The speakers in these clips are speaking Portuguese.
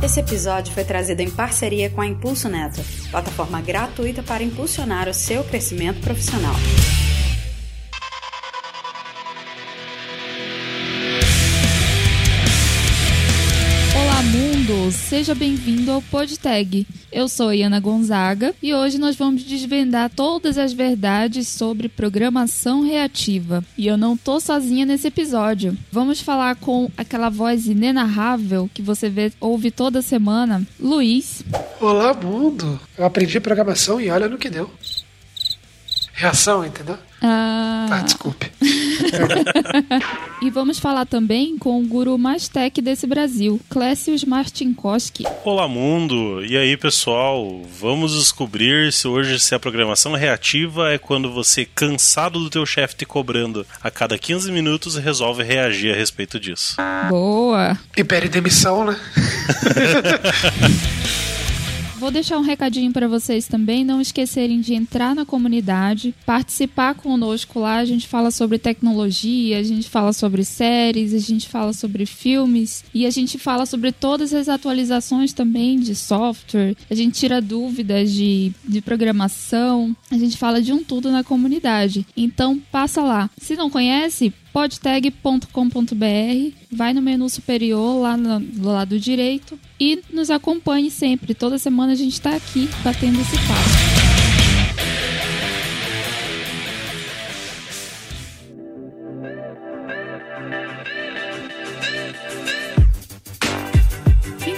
Esse episódio foi trazido em parceria com a Impulso Neto, plataforma gratuita para impulsionar o seu crescimento profissional. Seja bem-vindo ao PodTag. Eu sou Iana Gonzaga e hoje nós vamos desvendar todas as verdades sobre programação reativa. E eu não tô sozinha nesse episódio. Vamos falar com aquela voz inenarrável que você vê, ouve toda semana, Luiz. Olá, mundo! Eu aprendi programação e olha no que deu. Reação, entendeu? Ah, Ah, desculpe. e vamos falar também com o guru mais tech desse Brasil, Clécius Martinkowski. Olá mundo! E aí pessoal, vamos descobrir se hoje se a programação reativa é quando você, cansado do teu chefe te cobrando a cada 15 minutos, resolve reagir a respeito disso. Boa! E pede demissão, né? Vou deixar um recadinho para vocês também, não esquecerem de entrar na comunidade, participar conosco lá. A gente fala sobre tecnologia, a gente fala sobre séries, a gente fala sobre filmes e a gente fala sobre todas as atualizações também de software. A gente tira dúvidas de, de programação, a gente fala de um tudo na comunidade. Então passa lá. Se não conhece, podtag.com.br, vai no menu superior lá no, do lado direito e nos acompanhe sempre. Toda semana a gente está aqui batendo esse papo.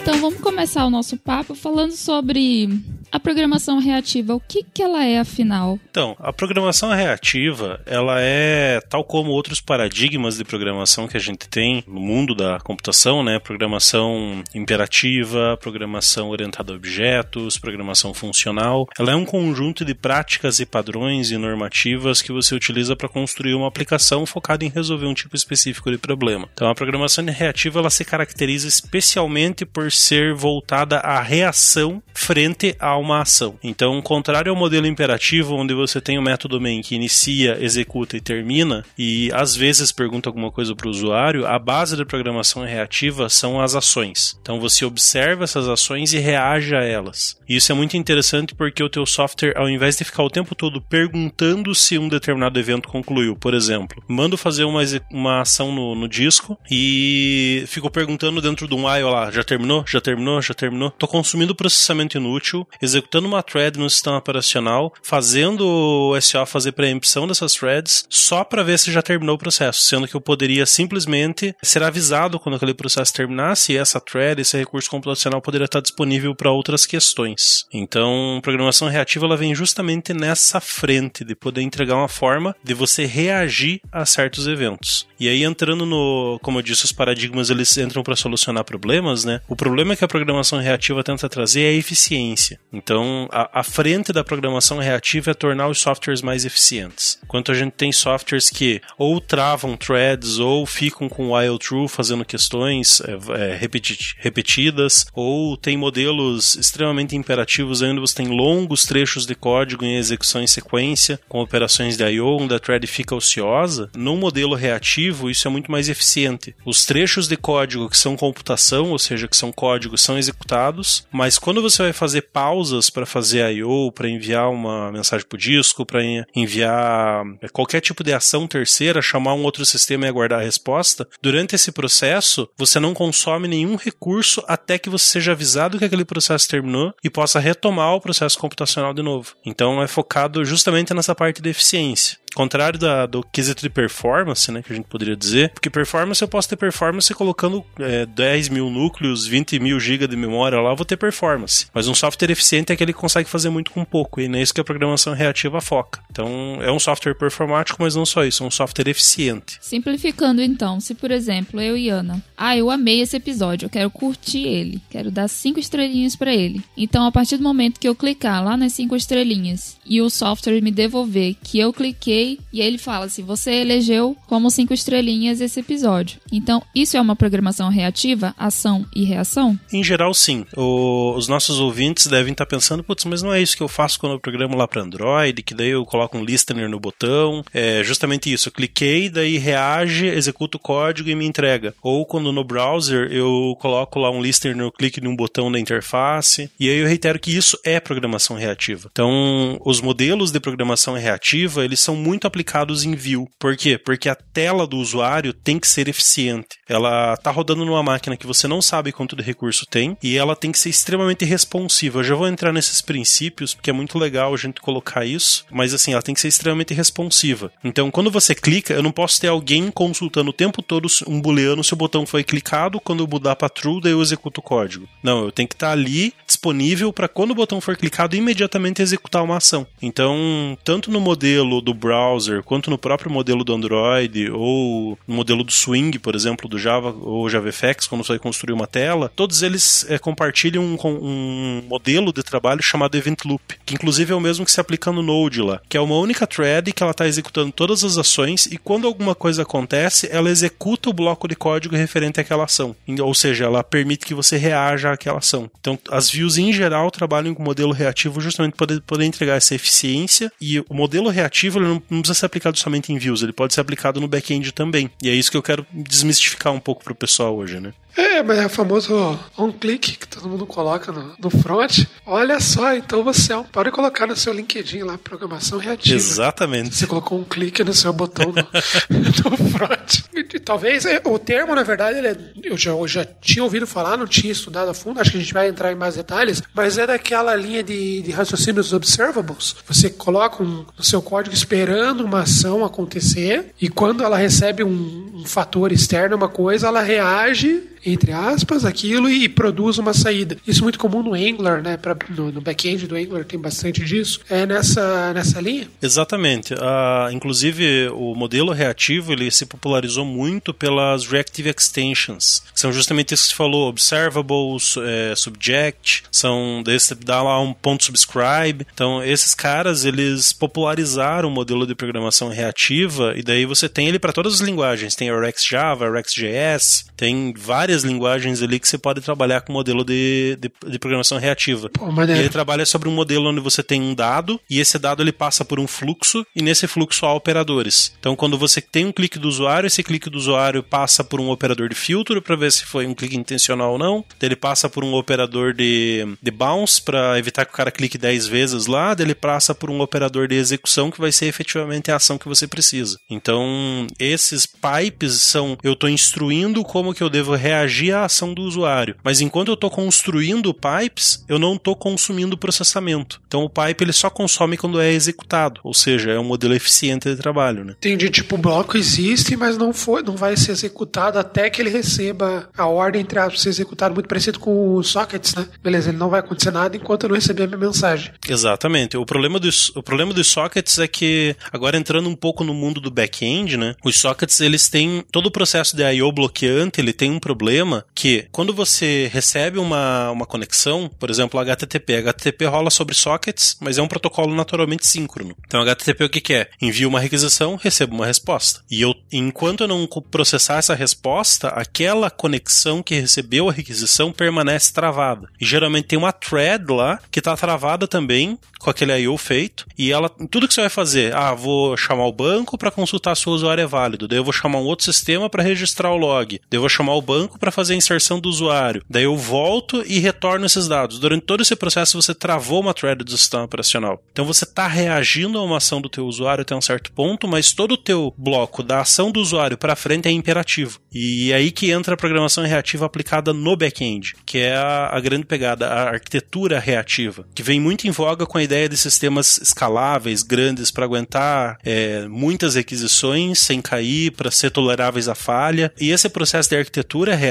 Então vamos começar o nosso papo falando sobre a programação reativa. O que, que ela é afinal? Então, a programação reativa, ela é tal como outros paradigmas de programação que a gente tem no mundo da computação, né? Programação imperativa, programação orientada a objetos, programação funcional. Ela é um conjunto de práticas e padrões e normativas que você utiliza para construir uma aplicação focada em resolver um tipo específico de problema. Então, a programação reativa ela se caracteriza especialmente por ser voltada à reação frente a uma ação. Então, contrário ao modelo imperativo, onde você tem o método main que inicia, executa e termina, e às vezes pergunta alguma coisa para o usuário, a base da programação reativa são as ações. Então, você observa essas ações e reage a elas. Isso é muito interessante porque o teu software, ao invés de ficar o tempo todo perguntando se um determinado evento concluiu, por exemplo, mando fazer uma, uma ação no, no disco e fico perguntando dentro de um while lá, já terminou? Já terminou? Já terminou? Tô consumindo processamento inútil, executando uma thread no sistema operacional, fazendo o SO fazer preempção dessas threads só para ver se já terminou o processo, sendo que eu poderia simplesmente ser avisado quando aquele processo terminasse e essa thread, esse recurso computacional poderia estar disponível para outras questões. Então, programação reativa ela vem justamente nessa frente de poder entregar uma forma de você reagir a certos eventos. E aí entrando no, como eu disse, os paradigmas eles entram para solucionar problemas, né? O problema que a programação reativa tenta trazer é a eficiência. Então, a, a, frente da programação reativa é tornar os softwares mais eficientes. Enquanto a gente tem softwares que ou travam threads ou ficam com while true fazendo questões é, é, repeti repetidas, ou tem modelos extremamente imperativos onde você tem longos trechos de código em execução em sequência, com operações de I/O, onde a thread fica ociosa. No modelo reativo, isso é muito mais eficiente. Os trechos de código que são computação, ou seja, que são códigos, são executados, mas quando você vai fazer pausas para fazer I/O, para enviar uma mensagem para o disco, para enviar qualquer tipo de ação terceira, chamar um outro sistema e aguardar a resposta, durante esse processo você não consome nenhum recurso até que você seja avisado que aquele processo terminou e possa retomar o processo computacional de novo. Então é focado justamente nessa parte de eficiência. Contrário da, do quesito de performance, né, que a gente poderia dizer, porque performance eu posso ter performance colocando é, 10 mil núcleos, 20 mil GB de memória lá, eu vou ter performance. Mas um software eficiente é aquele que consegue fazer muito com pouco, e não é isso que a programação reativa foca. Então é um software performático, mas não só isso, é um software eficiente. Simplificando então, se por exemplo eu e Ana, ah, eu amei esse episódio, eu quero curtir ele, quero dar cinco estrelinhas para ele. Então a partir do momento que eu clicar lá nas cinco estrelinhas e o software me devolver que eu cliquei e aí ele fala assim: você elegeu como cinco estrelinhas esse episódio. Então, isso é uma programação reativa, ação e reação? Em geral, sim. O, os nossos ouvintes devem estar pensando, putz, mas não é isso que eu faço quando eu programo lá para Android, que daí eu coloco um listener no botão. É justamente isso. Eu cliquei, daí reage, executa o código e me entrega. Ou quando no browser eu coloco lá um listener, eu clique num botão da interface. E aí eu reitero que isso é programação reativa. Então, os modelos de programação reativa, eles são muito aplicados em Vue. Por quê? Porque a tela do usuário tem que ser eficiente. Ela está rodando numa máquina que você não sabe quanto de recurso tem e ela tem que ser extremamente responsiva. Eu já vou entrar nesses princípios porque é muito legal a gente colocar isso, mas assim, ela tem que ser extremamente responsiva. Então, quando você clica, eu não posso ter alguém consultando o tempo todo um booleano se o botão foi clicado, quando eu mudar para true, daí eu executo o código. Não, eu tenho que estar tá ali disponível para quando o botão for clicado imediatamente executar uma ação. Então, tanto no modelo do browser quanto no próprio modelo do Android ou no modelo do Swing, por exemplo, do Java ou JavaFX, quando você vai construir uma tela, todos eles é, compartilham um, um, modelo de trabalho chamado Event Loop, que inclusive é o mesmo que se aplica no Node lá, que é uma única thread que ela está executando todas as ações e quando alguma coisa acontece, ela executa o bloco de código referente àquela ação. Ou seja, ela permite que você reaja àquela ação. Então, as views em geral trabalham com modelo reativo justamente para poder entregar essa eficiência e o modelo reativo ele não, não precisa ser aplicado somente em views, ele pode ser aplicado no back-end também. E é isso que eu quero desmistificar um pouco para o pessoal hoje, né? É, mas é o famoso on-click que todo mundo coloca no, no, front. Olha só, então você é pode colocar no seu LinkedIn lá, programação reativa. Exatamente. Você colocou um clique no seu botão no, no front. E, talvez, é, o termo, na verdade, é, eu, já, eu já tinha ouvido falar, não tinha estudado a fundo, acho que a gente vai entrar em mais detalhes, mas é daquela linha de, de raciocínios observables. Você coloca um, no seu código esperando uma ação acontecer, e quando ela recebe um, um fator externo, uma coisa, ela reage entre aspas, aquilo e produz uma saída. Isso é muito comum no Angular, né? Pra, no, no back-end do Angular tem bastante disso. É nessa, nessa linha? Exatamente. Uh, inclusive, o modelo reativo ele se popularizou muito pelas Reactive Extensions, que são justamente isso que você falou, observables, é, subject, são dá lá um ponto subscribe. Então, esses caras, eles popularizaram o modelo de programação reativa e daí você tem ele para todas as linguagens. Tem a Rex Java, RxJS, tem várias várias linguagens ali que você pode trabalhar com modelo de, de, de programação reativa. Pô, ele trabalha sobre um modelo onde você tem um dado e esse dado ele passa por um fluxo e nesse fluxo há operadores. Então, quando você tem um clique do usuário, esse clique do usuário passa por um operador de filtro para ver se foi um clique intencional ou não. Ele passa por um operador de, de bounce para evitar que o cara clique 10 vezes lá. Ele passa por um operador de execução que vai ser efetivamente a ação que você precisa. Então, esses pipes são eu estou instruindo como que eu devo reagir reagir à ação do usuário. Mas enquanto eu estou construindo pipes, eu não estou consumindo processamento. Então o pipe ele só consome quando é executado, ou seja, é um modelo eficiente de trabalho. Né? Entendi, tipo, o bloco existe, mas não foi, não vai ser executado até que ele receba a ordem entre aspas, ser executado, muito parecido com os sockets, né? Beleza, ele não vai acontecer nada enquanto eu não receber a minha mensagem. Exatamente. O problema dos, o problema dos sockets é que, agora entrando um pouco no mundo do back-end, né? Os sockets, eles têm todo o processo de I.O. bloqueante, ele tem um problema problema que quando você recebe uma, uma conexão, por exemplo, HTTP, HTTP rola sobre sockets, mas é um protocolo naturalmente síncrono. Então, HTTP o que, que é? Envia uma requisição, recebo uma resposta. E eu, enquanto eu não processar essa resposta, aquela conexão que recebeu a requisição permanece travada. E geralmente tem uma thread lá que está travada também com aquele I.O. feito. E ela, tudo que você vai fazer, ah, vou chamar o banco para consultar se o usuário é válido. Daí eu vou chamar um outro sistema para registrar o log. Daí eu vou chamar o banco para fazer a inserção do usuário. Daí eu volto e retorno esses dados. Durante todo esse processo você travou uma thread do sistema operacional. Então você está reagindo a uma ação do teu usuário até um certo ponto, mas todo o teu bloco da ação do usuário para frente é imperativo. E é aí que entra a programação reativa aplicada no back-end, que é a, a grande pegada, a arquitetura reativa, que vem muito em voga com a ideia de sistemas escaláveis, grandes, para aguentar é, muitas requisições sem cair, para ser toleráveis à falha. E esse processo de arquitetura reativa,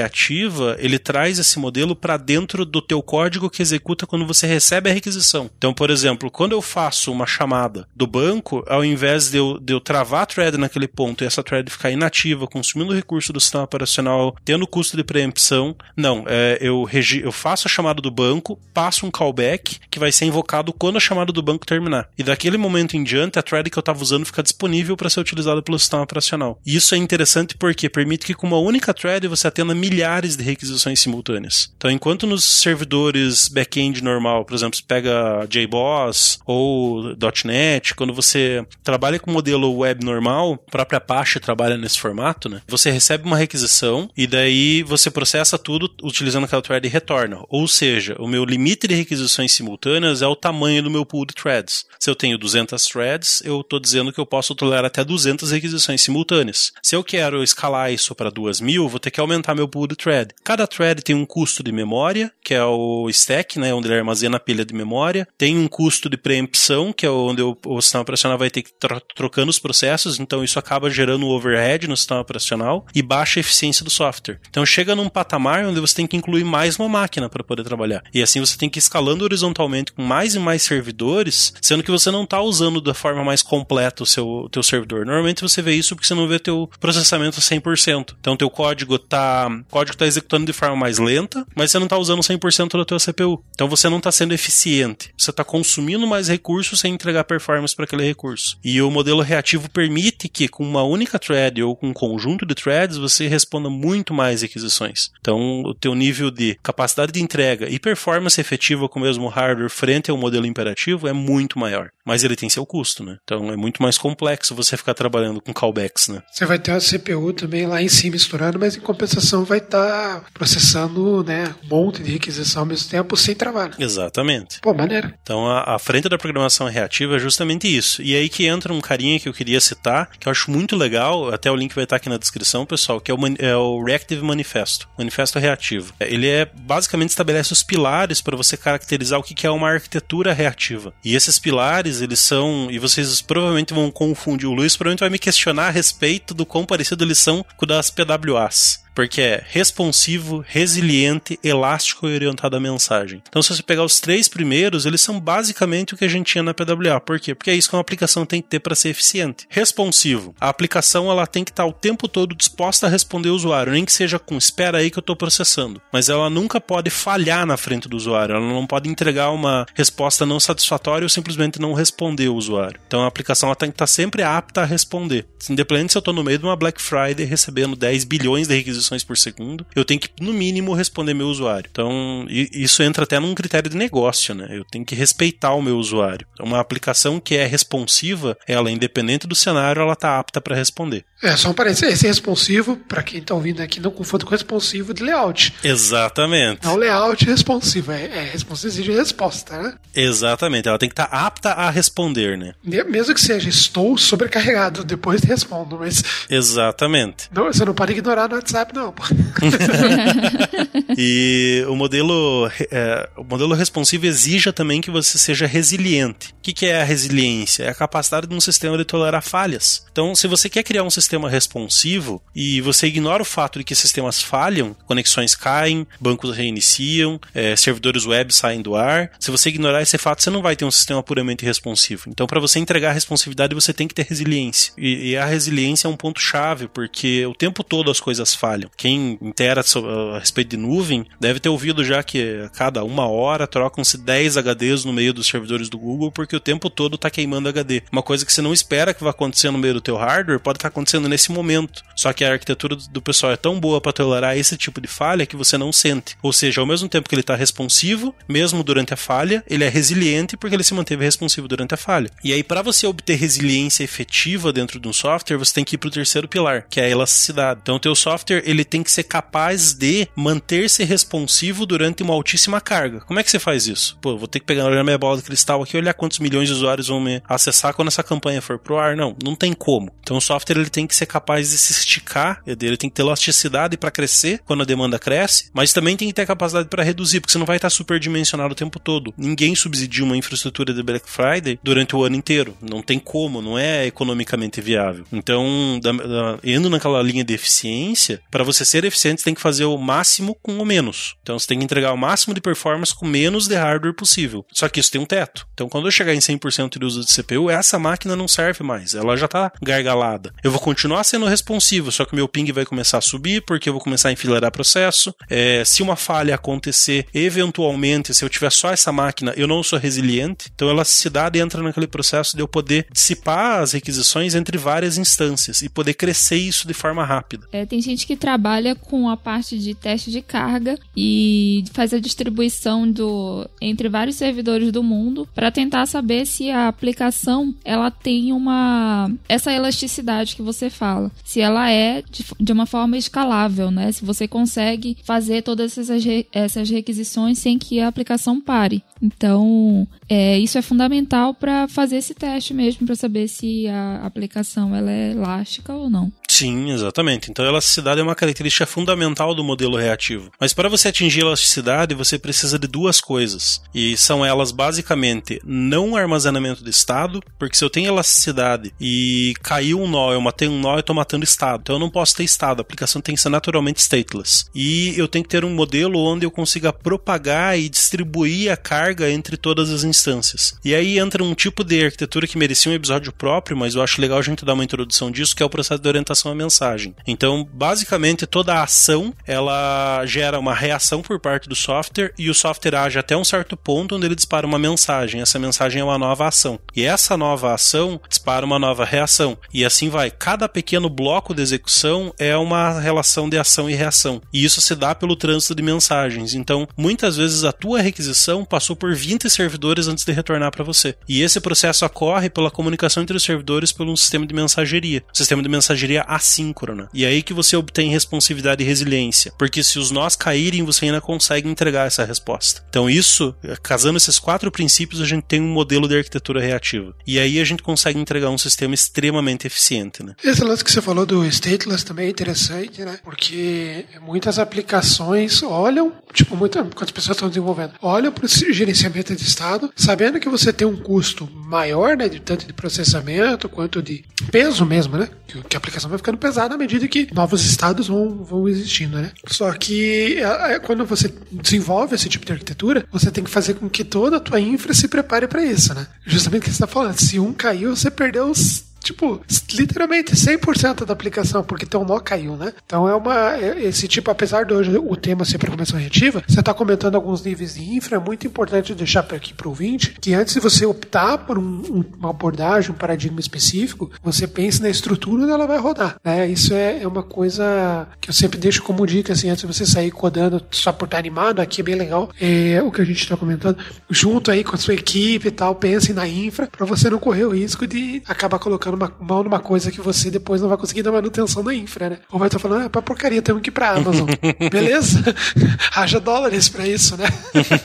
ele traz esse modelo para dentro do teu código que executa quando você recebe a requisição. Então, por exemplo, quando eu faço uma chamada do banco, ao invés de eu, de eu travar a thread naquele ponto e essa thread ficar inativa, consumindo recurso do sistema operacional, tendo custo de preempção, não, é, eu, eu faço a chamada do banco, passo um callback que vai ser invocado quando a chamada do banco terminar. E daquele momento em diante, a thread que eu estava usando fica disponível para ser utilizada pelo sistema operacional. E isso é interessante porque permite que com uma única thread você atenda milhares de requisições simultâneas. Então, enquanto nos servidores back-end normal, por exemplo, você pega JBoss ou .NET, quando você trabalha com modelo web normal, a própria Apache trabalha nesse formato, né? Você recebe uma requisição e daí você processa tudo utilizando aquela thread e retorna. Ou seja, o meu limite de requisições simultâneas é o tamanho do meu pool de threads. Se eu tenho 200 threads, eu estou dizendo que eu posso tolerar até 200 requisições simultâneas. Se eu quero escalar isso para 2000, vou ter que aumentar meu pool de thread. Cada thread tem um custo de memória, que é o stack, né, onde ele armazena a pilha de memória. Tem um custo de preempção, que é onde o, sistema operacional vai ter que ir trocando os processos, então isso acaba gerando um overhead no sistema operacional e baixa eficiência do software. Então chega num patamar onde você tem que incluir mais uma máquina para poder trabalhar. E assim você tem que ir escalando horizontalmente com mais e mais servidores, sendo que você não está usando da forma mais completa o seu teu servidor. Normalmente você vê isso porque você não vê teu processamento 100%. Então teu código código tá executando de forma mais lenta, mas você não está usando 100% da tua CPU. Então você não está sendo eficiente. Você está consumindo mais recursos sem entregar performance para aquele recurso. E o modelo reativo permite que com uma única thread ou com um conjunto de threads você responda muito mais requisições. Então o teu nível de capacidade de entrega e performance efetiva com o mesmo hardware frente ao modelo imperativo é muito maior. Mas ele tem seu custo, né? Então é muito mais complexo você ficar trabalhando com callbacks, né? Você vai ter a CPU também lá em cima misturando, mas em compensação vai estar tá processando né, um monte de requisição ao mesmo tempo sem trabalho. Exatamente. Pô, maneiro. Então a, a frente da programação reativa é justamente isso. E aí que entra um carinha que eu queria citar, que eu acho muito legal, até o link vai estar aqui na descrição, pessoal, que é o, é o Reactive Manifesto, Manifesto Reativo. Ele é basicamente estabelece os pilares para você caracterizar o que é uma arquitetura reativa. E esses pilares, eles são, e vocês provavelmente vão confundir, o Luiz provavelmente vai me questionar a respeito do quão parecido eles são com das PWAs porque é responsivo, resiliente, elástico e orientado à mensagem. Então, se você pegar os três primeiros, eles são basicamente o que a gente tinha na PWA. Por quê? Porque é isso que uma aplicação tem que ter para ser eficiente. Responsivo. A aplicação ela tem que estar o tempo todo disposta a responder o usuário, nem que seja com espera aí que eu estou processando. Mas ela nunca pode falhar na frente do usuário. Ela não pode entregar uma resposta não satisfatória ou simplesmente não responder o usuário. Então, a aplicação ela tem que estar sempre apta a responder. Independente se eu estou no meio de uma Black Friday recebendo 10 bilhões de requisições requisições por segundo, eu tenho que, no mínimo, responder meu usuário. Então, isso entra até num critério de negócio, né? Eu tenho que respeitar o meu usuário. Uma aplicação que é responsiva, ela, independente do cenário, ela está apta para responder. É, só um parênteses. Esse responsivo, para quem está ouvindo aqui, não confunda com responsivo de layout. Exatamente. Não layout responsivo, é, é responsivo de resposta, né? Exatamente, ela tem que estar tá apta a responder, né? Mesmo que seja estou sobrecarregado, depois respondo, mas. Exatamente. Não, você não pode ignorar no WhatsApp, não. e o modelo, é, o modelo responsivo exija também que você seja resiliente. O que, que é a resiliência? É a capacidade de um sistema de tolerar falhas. Então, se você quer criar um sistema responsivo e você ignora o fato de que sistemas falham, conexões caem, bancos reiniciam, é, servidores web saem do ar, se você ignorar esse fato, você não vai ter um sistema puramente responsivo. Então, para você entregar responsividade, você tem que ter resiliência. E, e a resiliência é um ponto chave, porque o tempo todo as coisas falham. Quem intera a respeito de nuvem deve ter ouvido já que a cada uma hora trocam-se 10 HDs no meio dos servidores do Google porque o tempo todo está queimando HD. Uma coisa que você não espera que vai acontecer no meio do teu hardware pode estar tá acontecendo nesse momento. Só que a arquitetura do pessoal é tão boa para tolerar esse tipo de falha que você não sente. Ou seja, ao mesmo tempo que ele está responsivo, mesmo durante a falha, ele é resiliente porque ele se manteve responsivo durante a falha. E aí, para você obter resiliência efetiva dentro de um software, você tem que ir para o terceiro pilar, que é a elasticidade. Então, o teu software ele tem que ser capaz de manter-se responsivo durante uma altíssima carga. Como é que você faz isso? Pô, vou ter que pegar a minha bola de cristal aqui e olhar quantos milhões de usuários vão me acessar quando essa campanha for pro ar. Não, não tem como. Então o software ele tem que ser capaz de se esticar, ele tem que ter elasticidade para crescer quando a demanda cresce, mas também tem que ter capacidade para reduzir, porque você não vai estar superdimensionado o tempo todo. Ninguém subsidia uma infraestrutura de Black Friday durante o ano inteiro. Não tem como, não é economicamente viável. Então, da, da, indo naquela linha de eficiência, para você ser eficiente, você tem que fazer o máximo com o menos. Então, você tem que entregar o máximo de performance com menos de hardware possível. Só que isso tem um teto. Então, quando eu chegar em 100% de uso de CPU, essa máquina não serve mais. Ela já está gargalada. Eu vou continuar sendo responsivo, só que meu ping vai começar a subir, porque eu vou começar a enfileirar processo. É, se uma falha acontecer, eventualmente, se eu tiver só essa máquina, eu não sou resiliente. Então, a elasticidade entra naquele processo de eu poder dissipar as requisições entre várias instâncias e poder crescer isso de forma rápida. É, tem gente que trabalha com a parte de teste de carga e faz a distribuição do entre vários servidores do mundo para tentar saber se a aplicação ela tem uma essa elasticidade que você fala, se ela é de, de uma forma escalável, né? Se você consegue fazer todas essas, essas requisições sem que a aplicação pare. Então, é, isso é fundamental para fazer esse teste mesmo, para saber se a aplicação ela é elástica ou não. Sim, exatamente. Então, elasticidade é uma característica fundamental do modelo reativo. Mas para você atingir elasticidade, você precisa de duas coisas. E são elas basicamente não armazenamento de estado, porque se eu tenho elasticidade e caiu um nó, eu matei um nó, eu estou matando estado. Então eu não posso ter estado, a aplicação tem que ser naturalmente stateless. E eu tenho que ter um modelo onde eu consiga propagar e distribuir a carga entre todas as instâncias. E aí entra um tipo de arquitetura que merecia um episódio próprio, mas eu acho legal a gente dar uma introdução disso, que é o processo de orientação à mensagem. Então, basicamente, toda a ação, ela gera uma reação por parte do software e o software age até um certo ponto onde ele dispara uma mensagem. Essa mensagem é uma nova ação. E essa nova ação dispara uma nova reação. E assim vai. Cada pequeno bloco de execução é uma relação de ação e reação. E isso se dá pelo trânsito de mensagens. Então, muitas vezes a tua requisição passou por 20 servidores antes de retornar para você. E esse processo ocorre pela comunicação entre os servidores por um sistema de mensageria. Um sistema de mensageria assíncrona. E aí que você obtém responsividade e resiliência. Porque se os nós caírem, você ainda consegue entregar essa resposta. Então, isso, casando esses quatro princípios, a gente tem um modelo de arquitetura reativa. E aí a gente consegue entregar um sistema extremamente eficiente. Né? Esse lance que você falou do stateless também é interessante, né? Porque muitas aplicações olham, tipo, muitas, quantas pessoas estão desenvolvendo, olham para o gerenciamento de estado, sabendo que você tem um custo maior, né? De tanto de processamento quanto de peso mesmo, né? Que, que a aplicação vai ficando pesada à medida que novos estados vão, vão existindo, né? Só que é, é, quando você desenvolve esse tipo de arquitetura, você tem que fazer com que toda a tua infra se prepare para isso, né? Justamente o que você está falando. Se um caiu, você perdeu os tipo, literalmente 100% da aplicação, porque teu nó caiu, né? Então é uma. É, esse tipo, apesar de hoje o tema ser programação reativa, você está comentando alguns níveis de infra, é muito importante deixar aqui para o ouvinte que antes de você optar por um, uma abordagem, um paradigma específico, você pense na estrutura onde ela vai rodar, né? Isso é, é uma coisa que eu sempre deixo como dica, assim, antes de você sair codando só por estar animado, aqui é bem legal, é o que a gente está comentando, junto aí com a sua equipe e tal, pense na infra, para você não correr o risco de acabar colocando colocando uma, mão numa coisa que você depois não vai conseguir dar manutenção da infra, né? Ou vai estar falando, ah, pra porcaria, temos que ir pra Amazon. Beleza? Haja dólares para isso, né?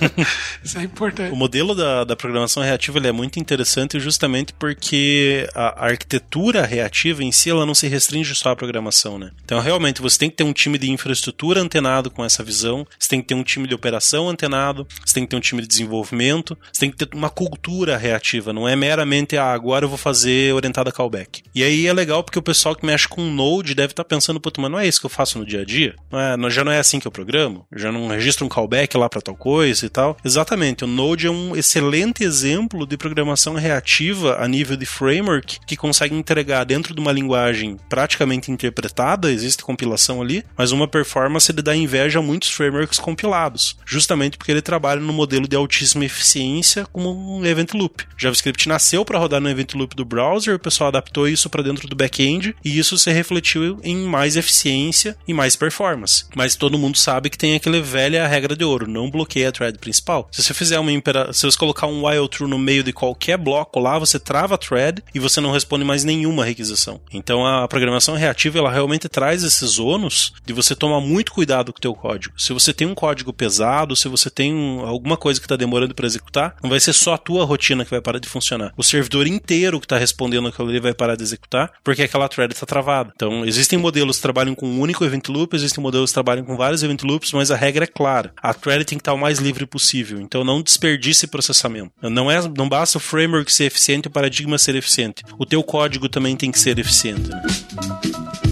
isso é importante. O modelo da, da programação reativa é muito interessante justamente porque a, a arquitetura reativa em si ela não se restringe só à programação, né? Então, realmente, você tem que ter um time de infraestrutura antenado com essa visão, você tem que ter um time de operação antenado, você tem que ter um time de desenvolvimento, você tem que ter uma cultura reativa, não é meramente, ah, agora eu vou fazer orientada callback. E aí é legal porque o pessoal que mexe com Node deve estar tá pensando, puta, mas não é isso que eu faço no dia a dia? Não é, já não é assim que eu programo? Já não registro um callback lá para tal coisa e tal? Exatamente, o Node é um excelente exemplo de programação reativa a nível de framework que consegue entregar dentro de uma linguagem praticamente interpretada, existe compilação ali, mas uma performance de dar inveja a muitos frameworks compilados, justamente porque ele trabalha no modelo de altíssima eficiência como um event loop. JavaScript nasceu para rodar no event loop do browser, o pessoal adaptou isso para dentro do back-end e isso se refletiu em mais eficiência e mais performance. Mas todo mundo sabe que tem aquela velha regra de ouro, não bloqueia a thread principal. Se você fizer uma impera... se você colocar um while true no meio de qualquer bloco lá, você trava a thread e você não responde mais nenhuma requisição. Então a programação reativa ela realmente traz esses ônus de você tomar muito cuidado com o teu código. Se você tem um código pesado, se você tem alguma coisa que está demorando para executar, não vai ser só a tua rotina que vai parar de funcionar. O servidor inteiro que está respondendo aquilo ali vai parar de executar porque aquela thread está travada. Então existem modelos que trabalham com um único event loop, existem modelos que trabalham com vários event loops, mas a regra é clara. A thread tem que estar o mais livre possível. Então não desperdice processamento. Não é, não basta o framework ser eficiente, o paradigma ser eficiente. O teu código também tem que ser eficiente. Né?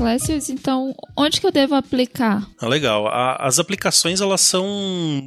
Classes, então onde que eu devo aplicar? Ah, legal. A, as aplicações elas são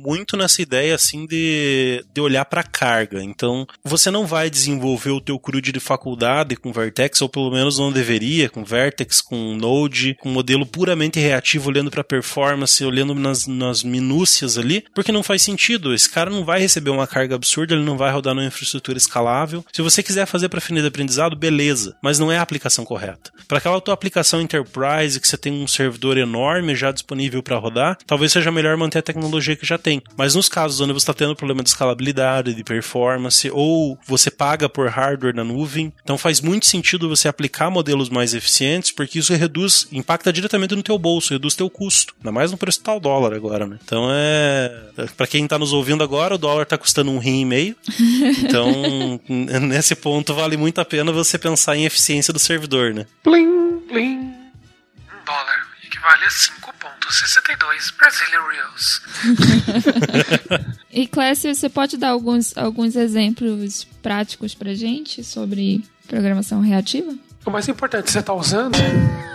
muito nessa ideia assim de, de olhar para carga. Então você não vai desenvolver o teu CRUD de faculdade com Vertex ou pelo menos não deveria com Vertex, com Node, com modelo puramente reativo olhando para performance, olhando nas, nas minúcias ali, porque não faz sentido. Esse cara não vai receber uma carga absurda, ele não vai rodar numa infraestrutura escalável. Se você quiser fazer para fim de aprendizado, beleza, mas não é a aplicação correta. Para aquela tua aplicação inter enterprise, que você tem um servidor enorme já disponível para rodar, talvez seja melhor manter a tecnologia que já tem. Mas nos casos onde você está tendo problema de escalabilidade, de performance, ou você paga por hardware na nuvem, então faz muito sentido você aplicar modelos mais eficientes, porque isso reduz, impacta diretamente no teu bolso, reduz teu custo. Ainda mais no preço tal dólar agora, né? Então é. Para quem está nos ouvindo agora, o dólar está custando um rim e meio. Então, nesse ponto, vale muito a pena você pensar em eficiência do servidor, né? Plim, plim equivale a 5,62 Brazilian Reals. e Clécio, você pode dar alguns, alguns exemplos práticos pra gente sobre programação reativa? O mais importante, você está usando?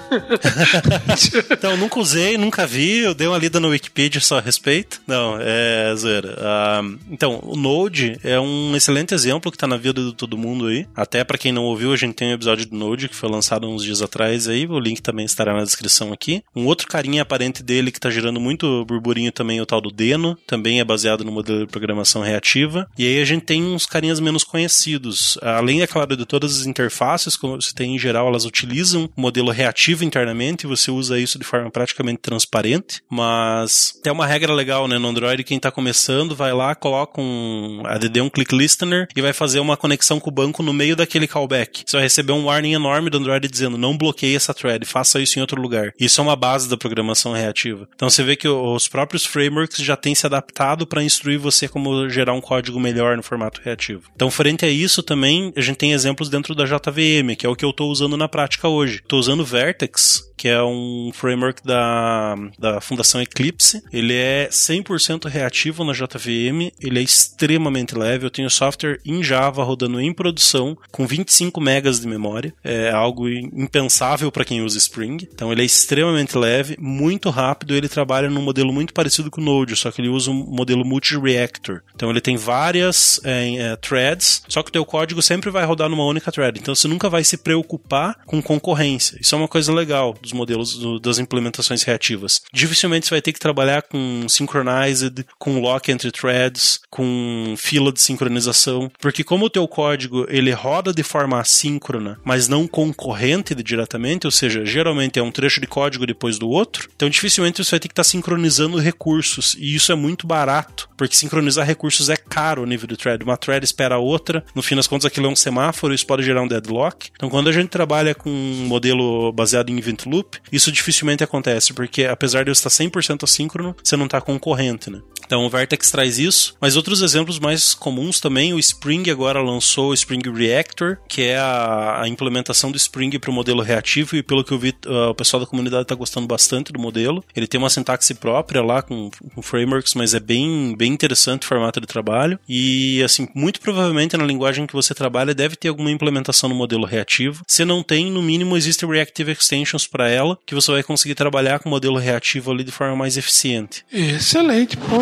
então, nunca usei, nunca vi. Eu dei uma lida no Wikipedia só a respeito. Não, é zoeira. Uh, então, o Node é um excelente exemplo que está na vida de todo mundo aí. Até para quem não ouviu, a gente tem um episódio do Node que foi lançado uns dias atrás aí. O link também estará na descrição aqui. Um outro carinha aparente dele que está gerando muito burburinho também é o tal do Deno. Também é baseado no modelo de programação reativa. E aí a gente tem uns carinhas menos conhecidos. Além, é claro, de todas as interfaces, como você tem em geral, elas utilizam o modelo reativo internamente, você usa isso de forma praticamente transparente, mas tem uma regra legal, né? No Android, quem está começando vai lá, coloca um ADD, um click listener e vai fazer uma conexão com o banco no meio daquele callback. Você vai receber um warning enorme do Android dizendo não bloqueie essa thread, faça isso em outro lugar. Isso é uma base da programação reativa. Então você vê que os próprios frameworks já têm se adaptado para instruir você como gerar um código melhor no formato reativo. Então, frente a isso também, a gente tem exemplos dentro da JVM, que é o que eu estou usando na prática hoje. Estou usando Vertex, Olympics que é um framework da, da Fundação Eclipse. Ele é 100% reativo na JVM, ele é extremamente leve. Eu tenho software em Java rodando em produção com 25 megas de memória. É algo impensável para quem usa Spring. Então ele é extremamente leve, muito rápido. Ele trabalha num modelo muito parecido com o Node, só que ele usa um modelo multi-reactor. Então ele tem várias é, é, threads, só que o teu código sempre vai rodar numa única thread. Então você nunca vai se preocupar com concorrência. Isso é uma coisa legal dos modelos do, das implementações reativas. Dificilmente você vai ter que trabalhar com synchronized, com lock entre threads, com fila de sincronização, porque como o teu código ele roda de forma assíncrona, mas não concorrente diretamente, ou seja, geralmente é um trecho de código depois do outro, então dificilmente você vai ter que estar sincronizando recursos, e isso é muito barato, porque sincronizar recursos é caro o nível de thread. Uma thread espera a outra, no fim das contas aquilo é um semáforo, isso pode gerar um deadlock. Então quando a gente trabalha com um modelo baseado em event loop, loop, isso dificilmente acontece, porque apesar de eu estar 100% assíncrono, você não está concorrente, né? Então o Vertex traz isso, mas outros exemplos mais comuns também, o Spring agora lançou o Spring Reactor, que é a, a implementação do Spring para o modelo reativo, e pelo que eu vi, uh, o pessoal da comunidade está gostando bastante do modelo. Ele tem uma sintaxe própria lá com, com frameworks, mas é bem, bem interessante o formato de trabalho. E assim, muito provavelmente na linguagem que você trabalha deve ter alguma implementação no modelo reativo. Se não tem, no mínimo existem Reactive Extensions para ela, que você vai conseguir trabalhar com o modelo reativo ali de forma mais eficiente. Excelente, pô.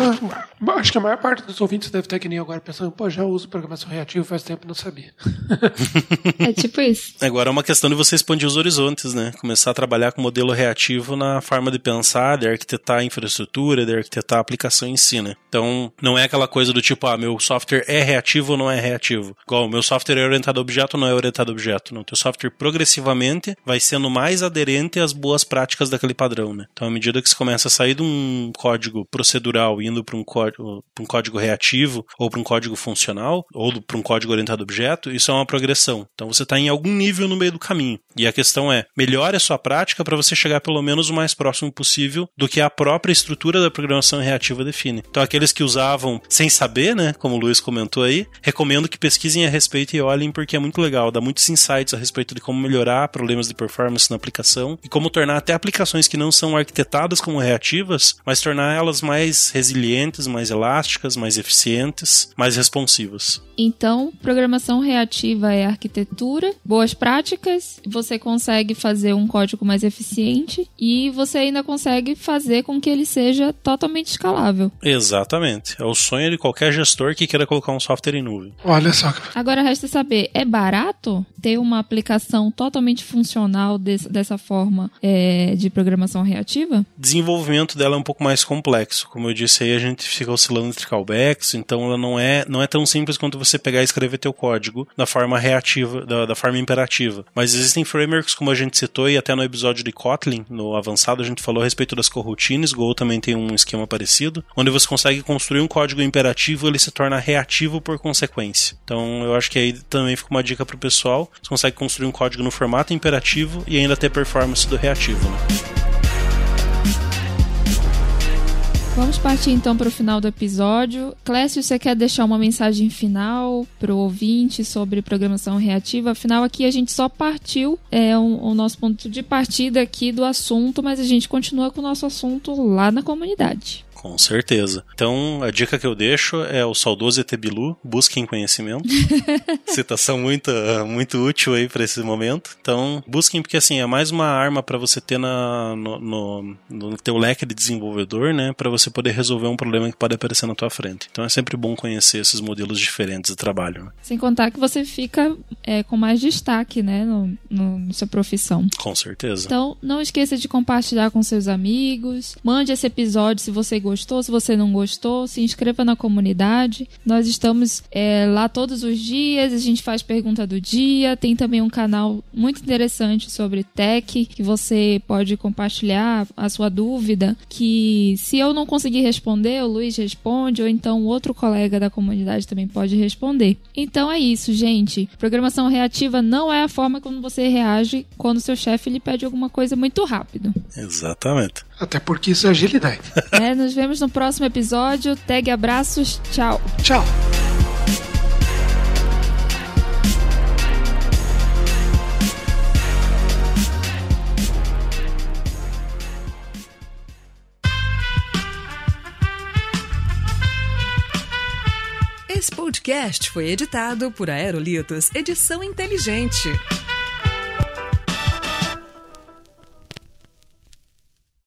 Acho que a maior parte dos ouvintes deve ter que nem agora pensando, pô, já uso programação reativa faz tempo e não sabia. é tipo isso. Agora é uma questão de você expandir os horizontes, né? Começar a trabalhar com modelo reativo na forma de pensar, de arquitetar a infraestrutura, de arquitetar a aplicação em si, né? Então, não é aquela coisa do tipo, ah, meu software é reativo ou não é reativo. Igual, meu software é orientado a objeto ou não é orientado a objeto. Não, teu software progressivamente vai sendo mais aderente às boas práticas daquele padrão, né? Então, à medida que você começa a sair de um código procedural indo para um código, um código reativo ou para um código funcional ou para um código orientado a objeto, isso é uma progressão. Então, você está em algum nível no meio do caminho. E a questão é, melhore a sua prática para você chegar pelo menos o mais próximo possível do que a própria estrutura da programação reativa define. Então, aqueles que usavam sem saber, né, como o Luiz comentou aí, recomendo que pesquisem a respeito e olhem porque é muito legal, dá muitos insights a respeito de como melhorar problemas de performance na aplicação e como tornar até aplicações que não são arquitetadas como reativas, mas tornar elas mais resilientes, mais elásticas, mais eficientes, mais responsivas. Então, programação reativa é arquitetura, boas práticas, você consegue fazer um código mais eficiente e você ainda consegue fazer com que ele seja totalmente escalável. Exatamente. É o sonho de qualquer gestor que queira colocar um software em nuvem. Olha só. Agora resta saber, é barato ter uma aplicação totalmente funcional desse, dessa forma é, de programação reativa? Desenvolvimento dela é um pouco mais complexo. Como eu disse aí, a gente fica oscilando entre callbacks, então ela não é, não é tão simples quanto você pegar e escrever teu código da forma reativa, da, da forma imperativa. Mas existem frameworks, como a gente citou, e até no episódio de Kotlin, no avançado, a gente falou a respeito das coroutines, Go também tem um esquema parecido, onde você consegue construir um código imperativo, ele se torna reativo por consequência. Então eu acho que aí também fica uma dica pro pessoal, você consegue construir um código no formato imperativo e ainda ter performance do reativo. Né? Vamos partir então para o final do episódio. Clécio, você quer deixar uma mensagem final para o ouvinte sobre programação reativa? Afinal, aqui a gente só partiu é, um, o nosso ponto de partida aqui do assunto, mas a gente continua com o nosso assunto lá na comunidade. Com certeza. Então, a dica que eu deixo é o saudoso Etebilu, busquem conhecimento. Citação muito, muito útil aí para esse momento. Então, busquem porque assim, é mais uma arma para você ter na, no, no, no teu leque de desenvolvedor, né, para você poder resolver um problema que pode aparecer na tua frente. Então, é sempre bom conhecer esses modelos diferentes de trabalho. Né? Sem contar que você fica é, com mais destaque, né, no, no, na sua profissão. Com certeza. Então, não esqueça de compartilhar com seus amigos. Mande esse episódio se você gostou, se você não gostou, se inscreva na comunidade. Nós estamos é, lá todos os dias, a gente faz pergunta do dia. Tem também um canal muito interessante sobre tech que você pode compartilhar a sua dúvida. Que se eu não conseguir responder, o Luiz responde, ou então outro colega da comunidade também pode responder. Então é isso, gente. Programação reativa não é a forma como você reage quando seu chefe lhe pede alguma coisa muito rápido. Exatamente. Até porque isso é agilidade. É, nos vemos no próximo episódio. Tag abraços. Tchau. Tchau. Esse podcast foi editado por Aerolitos Edição Inteligente.